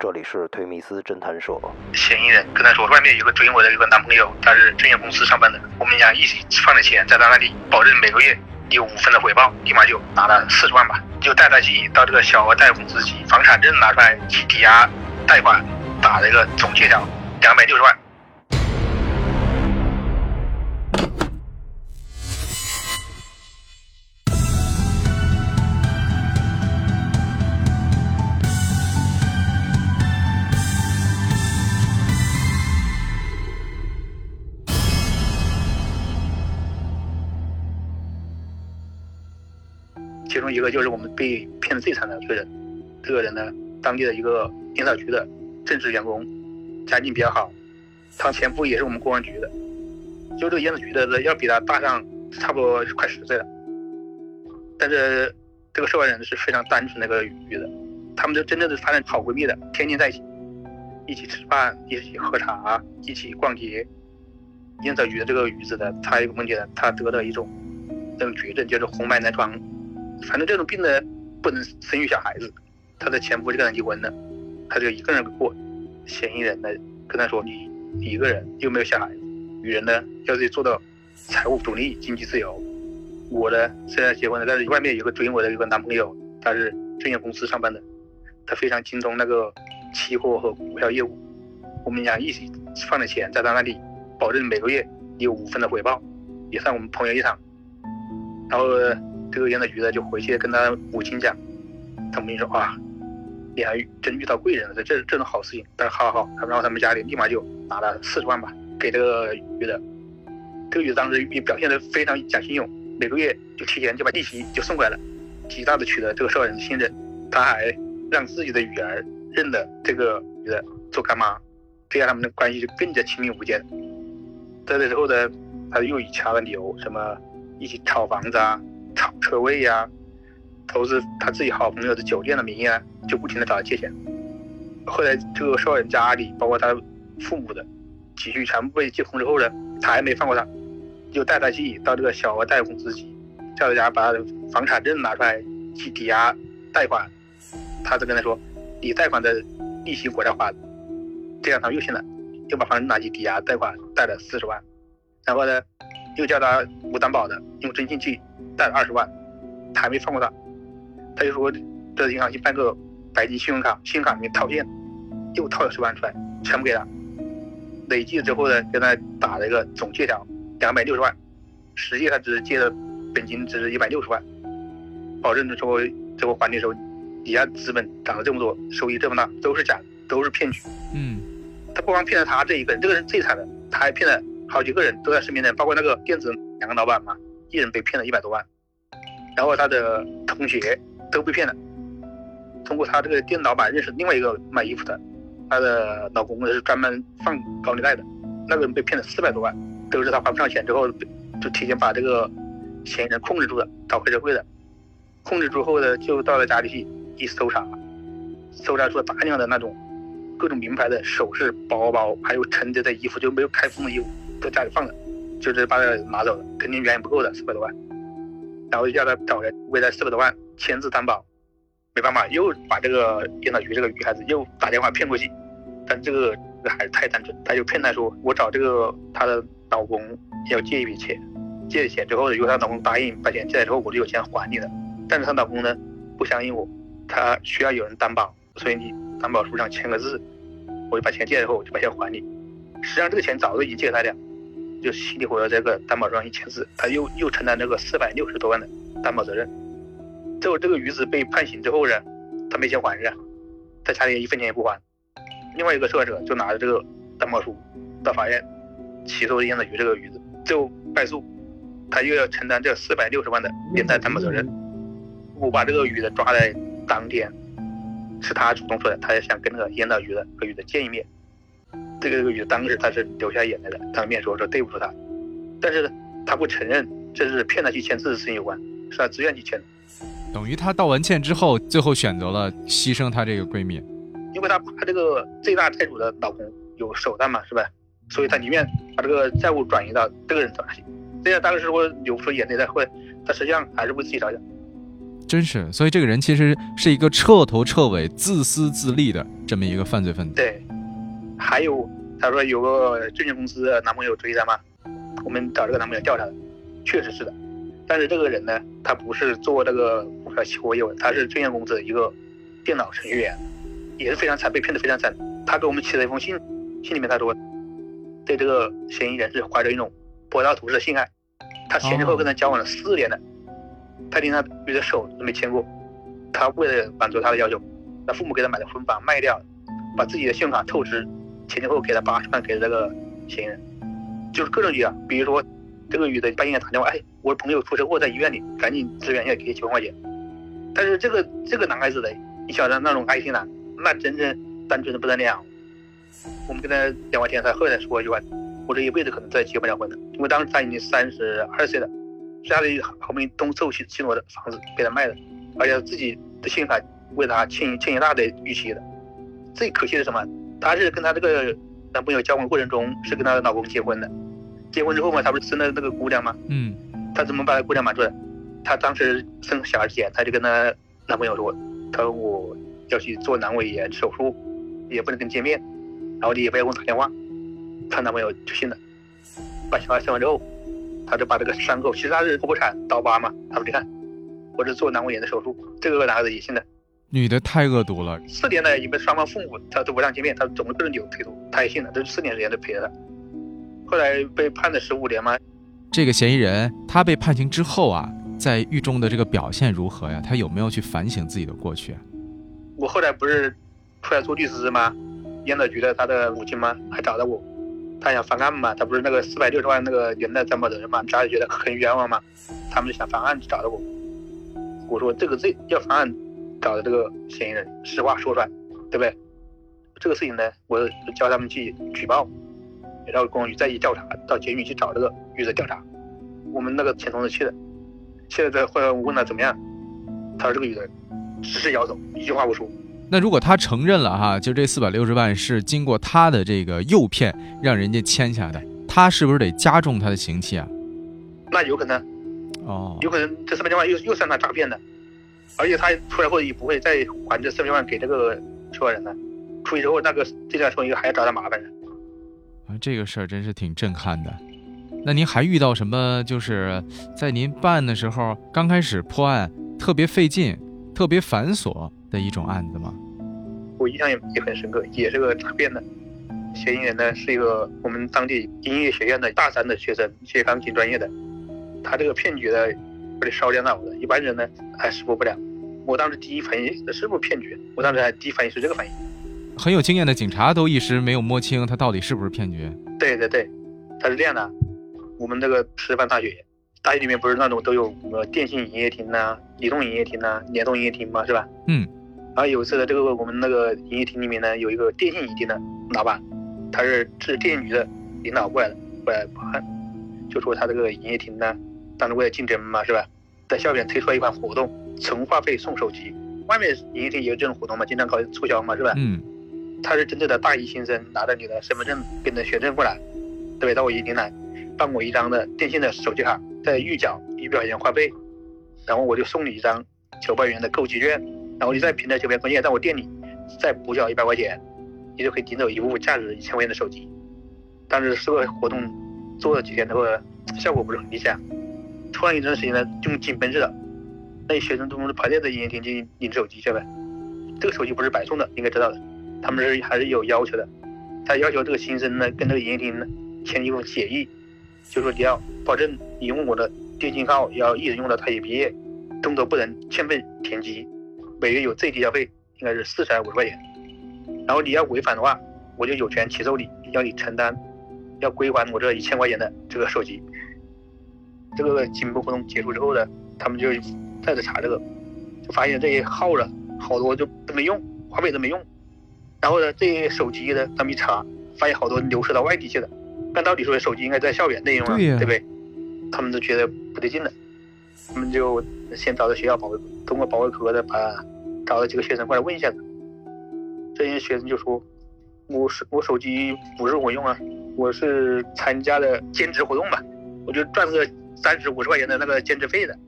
这里是推米斯侦探社。嫌疑人跟他说，外面有个追我的一个男朋友，他是证券公司上班的，我们俩一起放的钱在他那里，保证每个月有五分的回报，立马就拿了四十万吧，就带他去到这个小额贷款公司去，房产证拿出来去抵押贷款，打了一个总借条两百六十万。中一个就是我们被骗的最惨的一个人，这个人呢，当地的一个烟草局的正式员工，家境比较好，他前夫也是我们公安局的，就这个烟草局的要比他大上差不多快十岁了，但是这个受害人是非常单纯的一个女的，他们就真正的发展好闺蜜的，天天在一起，一起吃饭，一起喝茶，一起逛街。烟草局的这个女子呢，她有个问题呢，她得了一种那种绝症，就是红斑狼疮。反正这种病呢，不能生育小孩子。她的前夫就跟她离婚了，她就一个人过。嫌疑人呢跟她说：“你一个人又没有小孩子，女人呢要得做到财务独立、经济自由。我呢虽然结婚了，但是外面有个追我的一个男朋友，他是证券公司上班的，他非常精通那个期货和股票业务。我们俩一起放的钱在他那里，保证每个月有五分的回报，也算我们朋友一场。然后。”这个烟草局的就回去跟他母亲讲，他母亲说啊，你还真遇到贵人了，这这种好事情。但是好好，然后他们家里立马就拿了四十万吧，给这个女的。这个女的当时也表现的非常讲信用，每个月就提前就把利息就送过来了，极大的取得这个受害人的信任。他还让自己的女儿认了这个女的做干妈，这样他们的关系就更加亲密无间。在这之后呢，他又以其他的理由，什么一起炒房子啊。车位呀，投资他自己好朋友的酒店的名义啊，就不停的找他借钱。后来这个受害人家里，包括他父母的积蓄全部被借空之后呢，他还没放过他，就带他去到这个小额贷款公司去，叫他家把他的房产证拿出来去抵押贷款。他就跟他说，你贷款的利息我来还。这样他又信了，又把房子拿去抵押贷款，贷了四十万。然后呢，又叫他无担保的用征信去。贷了二十万，他还没放过他，他就说这银行去办个白金信用卡，信用卡里面套现，又套了十万出来，全部给他，累计之后呢，跟他打了一个总借条两百六十万，实际他只是借了本金只是一百六十万，保证说最后还的时候，底下资本涨了这么多，收益这么大，都是假的，都是骗局。嗯，他不光骗了他这一个人，这个人最惨的，他还骗了好几个人都在身边的，包括那个电子两个老板嘛。一人被骗了一百多万，然后他的同学都被骗了。通过他这个店老板认识另外一个卖衣服的，她的老公是专门放高利贷的，那个人被骗了四百多万，都是他还不上钱之后，就提前把这个嫌疑人控制住了，找黑社会的。控制住后呢，就到了家里去一搜查，搜查出了大量的那种各种名牌的首饰、包包，还有陈着的衣服，就没有开封的衣服，在家里放着。就是把他拿走了，肯定远远不够的四百多万，然后就叫他找人为他四百多万签字担保，没办法，又把这个电脑局这个女孩子又打电话骗过去，但这个这个孩子太单纯，他就骗他说我找这个她的老公要借一笔钱，借了钱之后，如果她老公答应把钱借来之后，我就有钱还你的，但是她老公呢不相信我，他需要有人担保，所以你担保书上签个字，我就把钱借了以后我就把钱还你，实际上这个钱早就已经借给他了。就稀里糊涂这个担保上一签字，他又又承担这个四百六十多万的担保责任。最后这个女子被判刑之后呢，他没钱还是，在家里一分钱也不还。另外一个受害者就拿着这个担保书到法院起诉烟草局这个女子，最后败诉，他又要承担这四百六十万的连带担保责任。我把这个女的抓在当天，是他主动说的，他也想跟那个烟草局的和女的见一面。这个这个女的当时她是流下眼泪的，当面说说对不住他，但是呢，她不承认这是骗她去签字的事情有关，是她自愿去签的。等于她道完歉之后，最后选择了牺牲她这个闺蜜，因为她怕这个最大债主的老公有手段嘛，是吧？所以她宁愿把这个债务转移到这个人手上去。这样当时我流出眼泪来，会，她实际上还是为自己着想。真是，所以这个人其实是一个彻头彻尾自私自利的这么一个犯罪分子。对，还有他说有个证券公司的男朋友追他嘛，我们找这个男朋友调查的，确实是的。但是这个人呢，他不是做这个股票期货业务，他是证券公司的一个电脑程序员，也是非常惨，被骗得非常惨。他给我们写了一封信，信里面他说，对这个嫌疑人是怀着一种柏拉图式的性爱，他前前后后跟他交往了四年了，他连他女的手都没牵过。他为了满足他的要求，他父母给他买的婚房卖掉，把自己的信用卡透支，前前后后给了八十万给了这个嫌疑人，就是各种局啊，比如说。这个女的半夜打电话，哎，我朋友出车祸在医院里，赶紧支援一下，给几万块钱。但是这个这个男孩子的，你晓得那种爱心男，那真正单纯的不得了。我们跟他聊完天，他后来说一句话，我这一辈子可能再也结不了婚了，因为当时他已经三十二岁了，家里好不容易东凑齐齐挪的房子给他卖了，而且自己的信用卡为他欠欠一大堆逾期的。最可惜的是什么？他是跟她这个男朋友交往过程中是跟她的老公结婚的。结婚之后嘛，她不是生了那个姑娘吗？嗯，她怎么把姑娘瞒住的？她当时生小孩之前，她就跟她男朋友说：“她说我要去做阑尾炎手术，也不能跟你见面，然后你也不要给我打电话。”她男朋友就信了。把小孩生完之后，她就把这个伤口，其实她是剖腹产刀疤嘛，她说你看，我是做阑尾炎的手术。这个男孩子也信了。女的太恶毒了。四年来，因为双方父母他都不让见面，他总是各种理由推脱，他也信了。这四年时间都陪着他。后来被判了十五年吗？这个嫌疑人他被判刑之后啊，在狱中的这个表现如何呀？他有没有去反省自己的过去？我后来不是出来做律师吗？烟草局的他的母亲吗？还找到我，他想翻案嘛？他不是那个四百六十万那个原来担保人嘛？家里觉得很冤枉嘛？他们就想翻案找到我。我说这个罪要翻案，找的这个嫌疑人实话说出来，对不对？这个事情呢，我叫他们去举报。然后公安局再去调查，到监狱去找这个女的调查。我们那个前同事去的，去了之后我问他怎么样，他说这个女的只是摇头，一句话不说。那如果他承认了哈，就这四百六十万是经过他的这个诱骗让人家签下的，他是不是得加重他的刑期啊？那有可能，哦，有可能这四百六十万又又算他诈骗的，而且他出来后也不会再还这四百万给这个受害人了。出去之后那个这家受益人还要找他麻烦。啊，这个事儿真是挺震撼的。那您还遇到什么？就是在您办案的时候，刚开始破案特别费劲、特别繁琐的一种案子吗？我印象也也很深刻，也是个诈骗的。嫌疑人呢是一个我们当地音乐学院的大三的学生，学钢琴专业的。他这个骗局呢，有点烧电脑的，一般人呢还识破不了。我当时第一反应是不是骗局？我当时还第一反应是这个反应。很有经验的警察都一时没有摸清他到底是不是骗局。对对对，他是这样的。我们那个师范大学，大学里面不是那种都有什么电信营业厅呐、移动营业厅呐、联通营业厅嘛，是吧？嗯。然后有一次的这个我们那个营业厅里面呢，有一个电信营业厅的老板，他是是电信局的领导过来的，过来就说他这个营业厅呢，当时为了竞争嘛，是吧？在校园推出了一款活动，存话费送手机。外面营业厅也有这种活动嘛，经常搞促销嘛，是吧？嗯。他是真正的大一新生，拿着你的身份证跟着学生过来，对，到我营厅来办我一张的电信的手机卡，再预缴一百块钱话费，然后我就送你一张九百元的购机券，然后你再凭着九百块钱在我店里再补缴一百块钱，你就可以领走一部价值一千块钱的手机。但是这个活动做了几天之后，效果不是很理想。突然一段时间呢，就紧绷着的，那些学生都是排队在营业厅去领手机去呗。这个手机不是白送的，应该知道的。他们是还是有要求的，他要求这个新生呢跟这个营业厅呢签一份协议，就说你要保证你用我的电信号要一直用到大学毕业，中途不能欠费停机，每月有最低消费应该是四十还是五十块钱，然后你要违反的话，我就有权起诉你，要你承担，要归还我这一千块钱的这个手机。这个紧绷活动结束之后呢，他们就再次查这个，就发现这些号了好多就都没用，华北都没用。然后呢，这些手机呢，他们一查，发现好多流失到外地去了。按道理说，手机应该在校园内用啊，对不对？他们都觉得不对劲了，他们就先找到学校保卫，通过保卫科的把找了几个学生过来问一下子。这些学生就说：“我手我手机不是我用啊，我是参加的兼职活动吧，我就赚个三十五十块钱的那个兼职费的。”